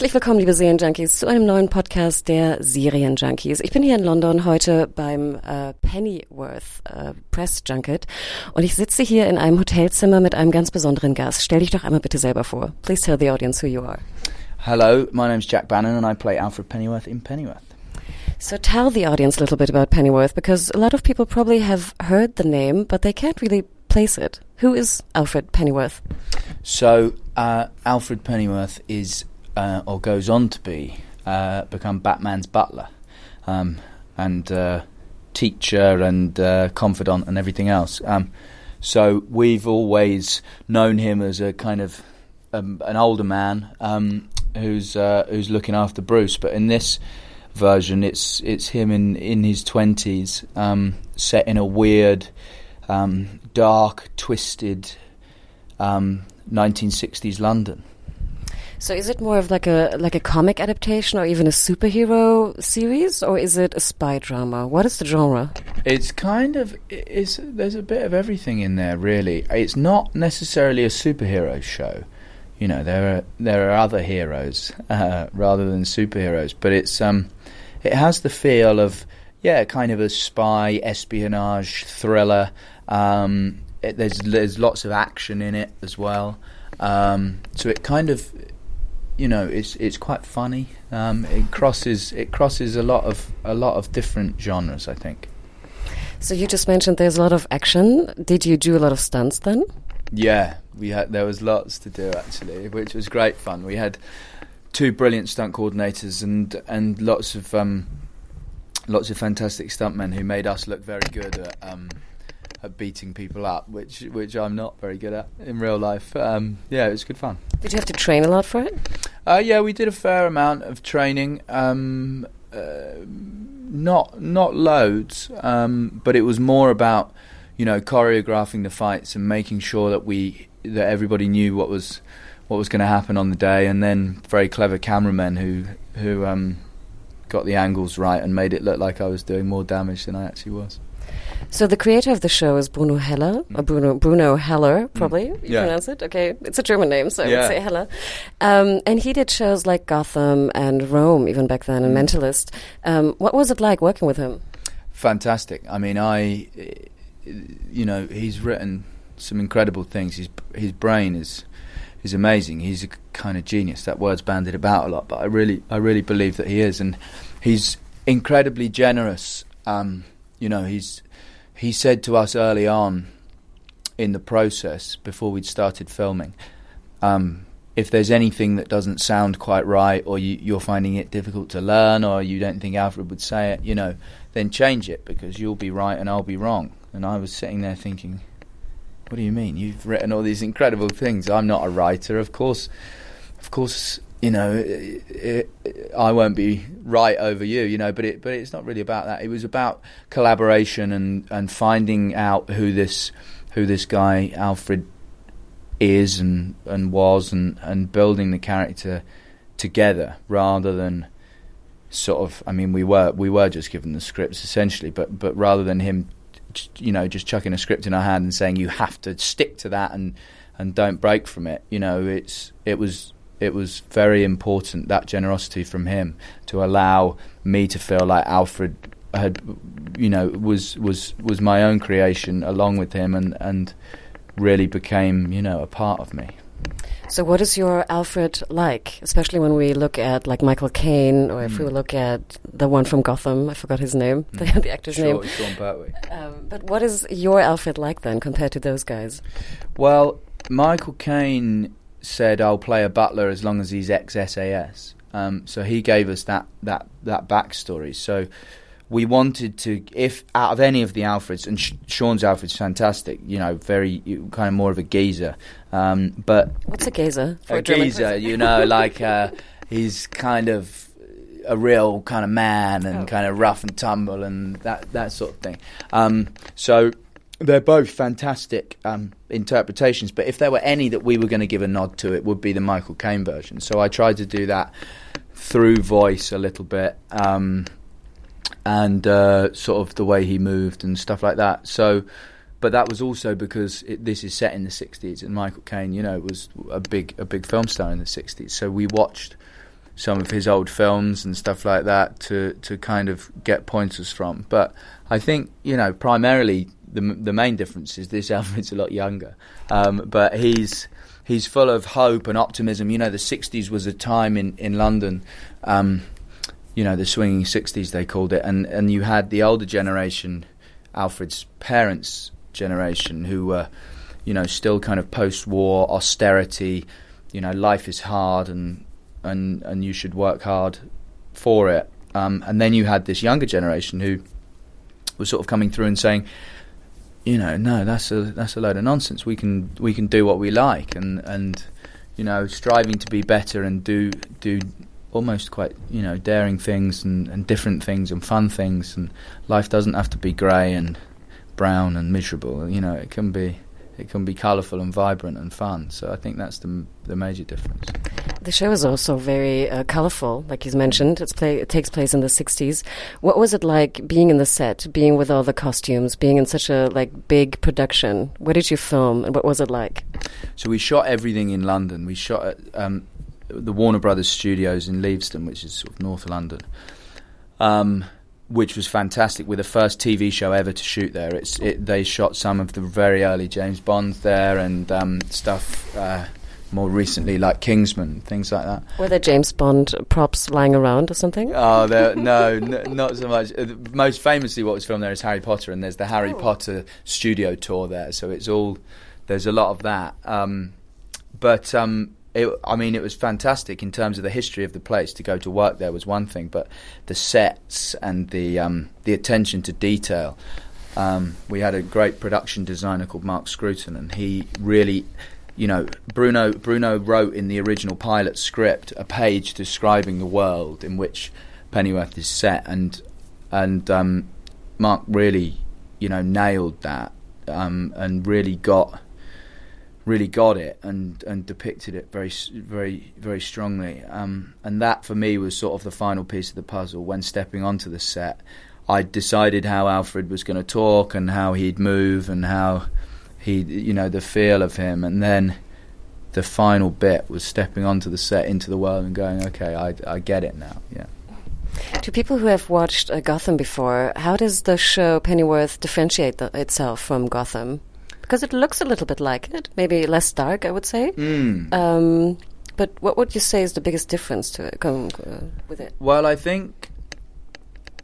Herzlich willkommen, liebe Serienjunkies, zu einem neuen Podcast der Serienjunkies. Ich bin hier in London heute beim äh, Pennyworth äh, Press Junket und ich sitze hier in einem Hotelzimmer mit einem ganz besonderen Gast. Stell dich doch einmal bitte selber vor. Please tell the audience who you are. Hello, my name's Jack Bannon and I play Alfred Pennyworth in Pennyworth. So tell the audience a little bit about Pennyworth because a lot of people probably have heard the name, but they can't really place it. Who is Alfred Pennyworth? So, uh, Alfred Pennyworth is, uh, or goes on to be, uh, become Batman's butler um, and uh, teacher and uh, confidant and everything else. Um, so, we've always known him as a kind of um, an older man um, who's uh, who's looking after Bruce, but in this version, it's it's him in in his twenties, um, set in a weird, um, dark, twisted, um, 1960s London. So is it more of like a like a comic adaptation or even a superhero series or is it a spy drama? What is the genre? It's kind of it's there's a bit of everything in there really. It's not necessarily a superhero show. You know, there are there are other heroes uh, rather than superheroes, but it's um it has the feel of yeah, kind of a spy espionage thriller. Um, it, there's there's lots of action in it as well. Um, so it kind of you know it's it's quite funny. Um, it crosses it crosses a lot of a lot of different genres. I think. So you just mentioned there's a lot of action. Did you do a lot of stunts then? Yeah, we had there was lots to do actually, which was great fun. We had two brilliant stunt coordinators and and lots of um, lots of fantastic stuntmen who made us look very good at um, at beating people up, which which I'm not very good at in real life. Um, yeah, it was good fun. Did you have to train a lot for it? Uh, yeah, we did a fair amount of training. Um, uh, not not loads, um, but it was more about you know choreographing the fights and making sure that we that everybody knew what was what was going to happen on the day, and then very clever cameramen who who um, got the angles right and made it look like I was doing more damage than I actually was. So the creator of the show is Bruno Heller, or Bruno Bruno Heller, probably you Mm. Yeah. pronounce it. Okay, it's a German name, so I would say Heller. Um, and he did shows like Gotham and Rome, even back then, Mm. and Mentalist. Um, what was it like working with him? fantastic. I mean, I, you know, he's written some incredible things. His his brain is is amazing. He's a kind of genius. That word's bandied about a lot, but I really I really believe that he is, and he's incredibly generous. Um, you know, he's he said to us early on in the process before we'd started filming. Um, if there's anything that doesn't sound quite right, or you, you're finding it difficult to learn, or you don't think Alfred would say it, you know, then change it because you'll be right and I'll be wrong. And I was sitting there thinking, what do you mean? You've written all these incredible things. I'm not a writer, of course. Of course, you know, it, it, I won't be right over you, you know. But it, but it's not really about that. It was about collaboration and, and finding out who this who this guy Alfred is and and was and and building the character together rather than sort of I mean we were we were just given the scripts essentially but but rather than him you know just chucking a script in our hand and saying you have to stick to that and and don't break from it you know it's it was it was very important that generosity from him to allow me to feel like Alfred had you know was was was my own creation along with him and and really became you know a part of me So what is your Alfred like, especially when we look at like Michael Caine, or if we Hmm. look at the one from Gotham? I forgot his name, the, the actor's sure name. Sean Pertwee Um, but what is your Alfred like then, compared to those guys? Well, Michael Caine said, "I'll play a butler as long as he's ex SAS." Um, so he gave us that that that backstory. So we wanted to, if out of any of the Alfreds, and Sh- Sean's Alfred's fantastic, you know, very kind of more of a geezer, um, but What's a gazer? For a German geezer, you know, like uh, he's kind of a real kind of man and Oh. kind of rough and tumble and that that sort of thing. Um, so they're both fantastic um, interpretations. But if there were any that we were going to give a nod to, it would be the Michael Caine version. So I tried to do that through voice a little bit. Um, and uh, sort of the way he moved and stuff like that. So, but that was also because it, this is set in the '60s, and Michael Caine, you know, was a big a big film star in the '60s. So we watched some of his old films and stuff like that to to kind of get pointers from. But I think you know primarily the the main difference is this Alfred's a lot younger, um, but he's he's full of hope and optimism. You know, the '60s was a time in in London. Um, you know, the swinging 60s, they called it. And, and you had the older generation, Alfred's parents' generation, who were, you know, still kind of post war austerity. You know, life is hard and, and, and you should work hard for it. Um, and then you had this younger generation who was sort of coming through and saying, you know, no, that's a that's a load of nonsense. We can we can do what we like, and and you know, striving to be better and do do almost quite you know daring things and, and different things and fun things and life doesn't have to be grey and brown and miserable you know it can be it can be colourful and vibrant and fun so I think that's the the major difference The show is also very uh, colorful, like you mentioned. It's play, it takes place in the '60s. What was it like being in the set, being with all the costumes, being in such a like big production? Where did you film, and what was it like? so we shot everything in London we shot at um, the Warner Brothers studios in Leavesden which is sort of North London um, which was fantastic. We're the first TV show ever to shoot there. It's it, they shot some of the very early James Bonds there and um, stuff uh, more recently like Kingsman, things like that. Were there James Bond props lying around or something? Oh, there, no, n- not so much. Uh, Most famously, what was filmed there is Harry Potter, and there's the Harry Potter studio tour there. So it's all there's a lot of that. Um, but um, it, I mean, it was fantastic in terms of the history of the place. To go to work there was one thing, but the sets and the um, the attention to detail. Um, we had a great production designer called Mark Scruton, and he really, you know, Bruno Bruno wrote in the original pilot script a page describing the world in which Pennyworth is set, and and um, Mark really, you know, nailed that um, and really got really got it and and depicted it very very very strongly. Um, and that for me was sort of the final piece of the puzzle. When stepping onto the set I decided how Alfred was going to talk and how he'd move and how he you know the feel of him. And then the final bit was stepping onto the set into the world and going okay I, I get it now. Yeah. To people who have watched uh, Gotham before, how does the show Pennyworth differentiate the, itself from Gotham? Because it looks a little bit like it, maybe less dark, I would say. mm. Um, but what would you say is the biggest difference to it, com- uh, with it? Well, I think,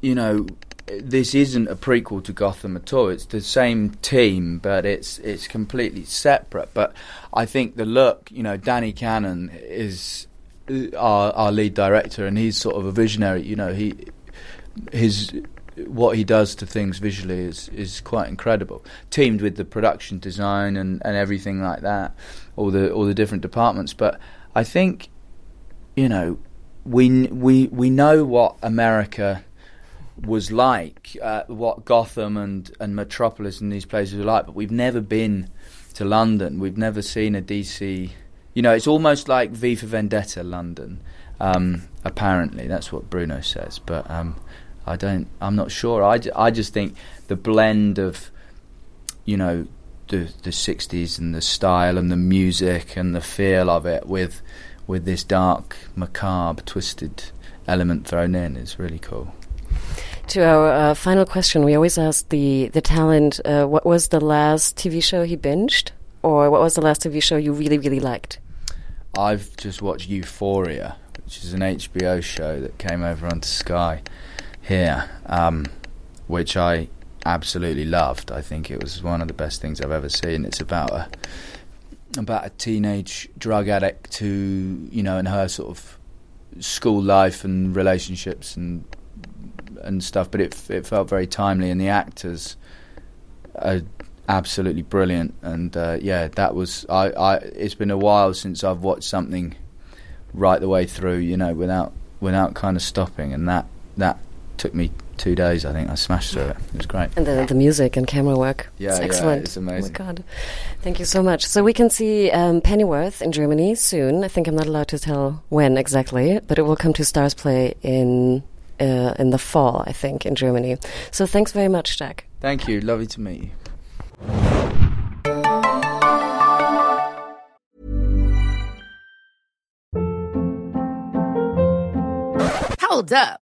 you know, this isn't a prequel to Gotham at all. It's the same team, but it's it's completely separate. But I think the look, you know, Danny Cannon is uh, our our lead director, and he's sort of a visionary. You know, he his what he does to things visually is is quite incredible. Teamed with the production design and, and everything like that, all the all the different departments. But I think, you know, we we we know what America was like, uh, what Gotham and and Metropolis and these places are like, but we've never been to London. We've never seen a DC. You know, it's almost like V for Vendetta London. Um, apparently, that's what Bruno says, but um, I don't. I'm not sure. I, I just think the blend of, you know, the the '60s and the style and the music and the feel of it with with this dark, macabre, twisted element thrown in is really cool. To our uh, final question, we always ask the the talent, uh, what was the last TV show he binged, or what was the last TV show you really really liked? I've just watched Euphoria, which is an HBO show that came over onto Sky here, um, which I absolutely loved. I think it was one of the best things I've ever seen. It's about a about a teenage drug addict who, you know, in her sort of school life and relationships and and stuff, but it it felt very timely, and the actors are absolutely brilliant. And uh, yeah, that was I, I. It's been a while since I've watched something right the way through, you know, without without kind of stopping, and that that took me two days. I think I smashed through it. It was great. And the, the music and camera work. Yeah, it's yeah, excellent. it's amazing. Oh my god, thank you so much. So we can see um, Pennyworth in Germany soon. I think I'm not allowed to tell when exactly, but it will come to StarzPlay in uh, in the fall, I think, in Germany. So thanks very much, Jack. Thank you. Lovely to meet you. Hold up.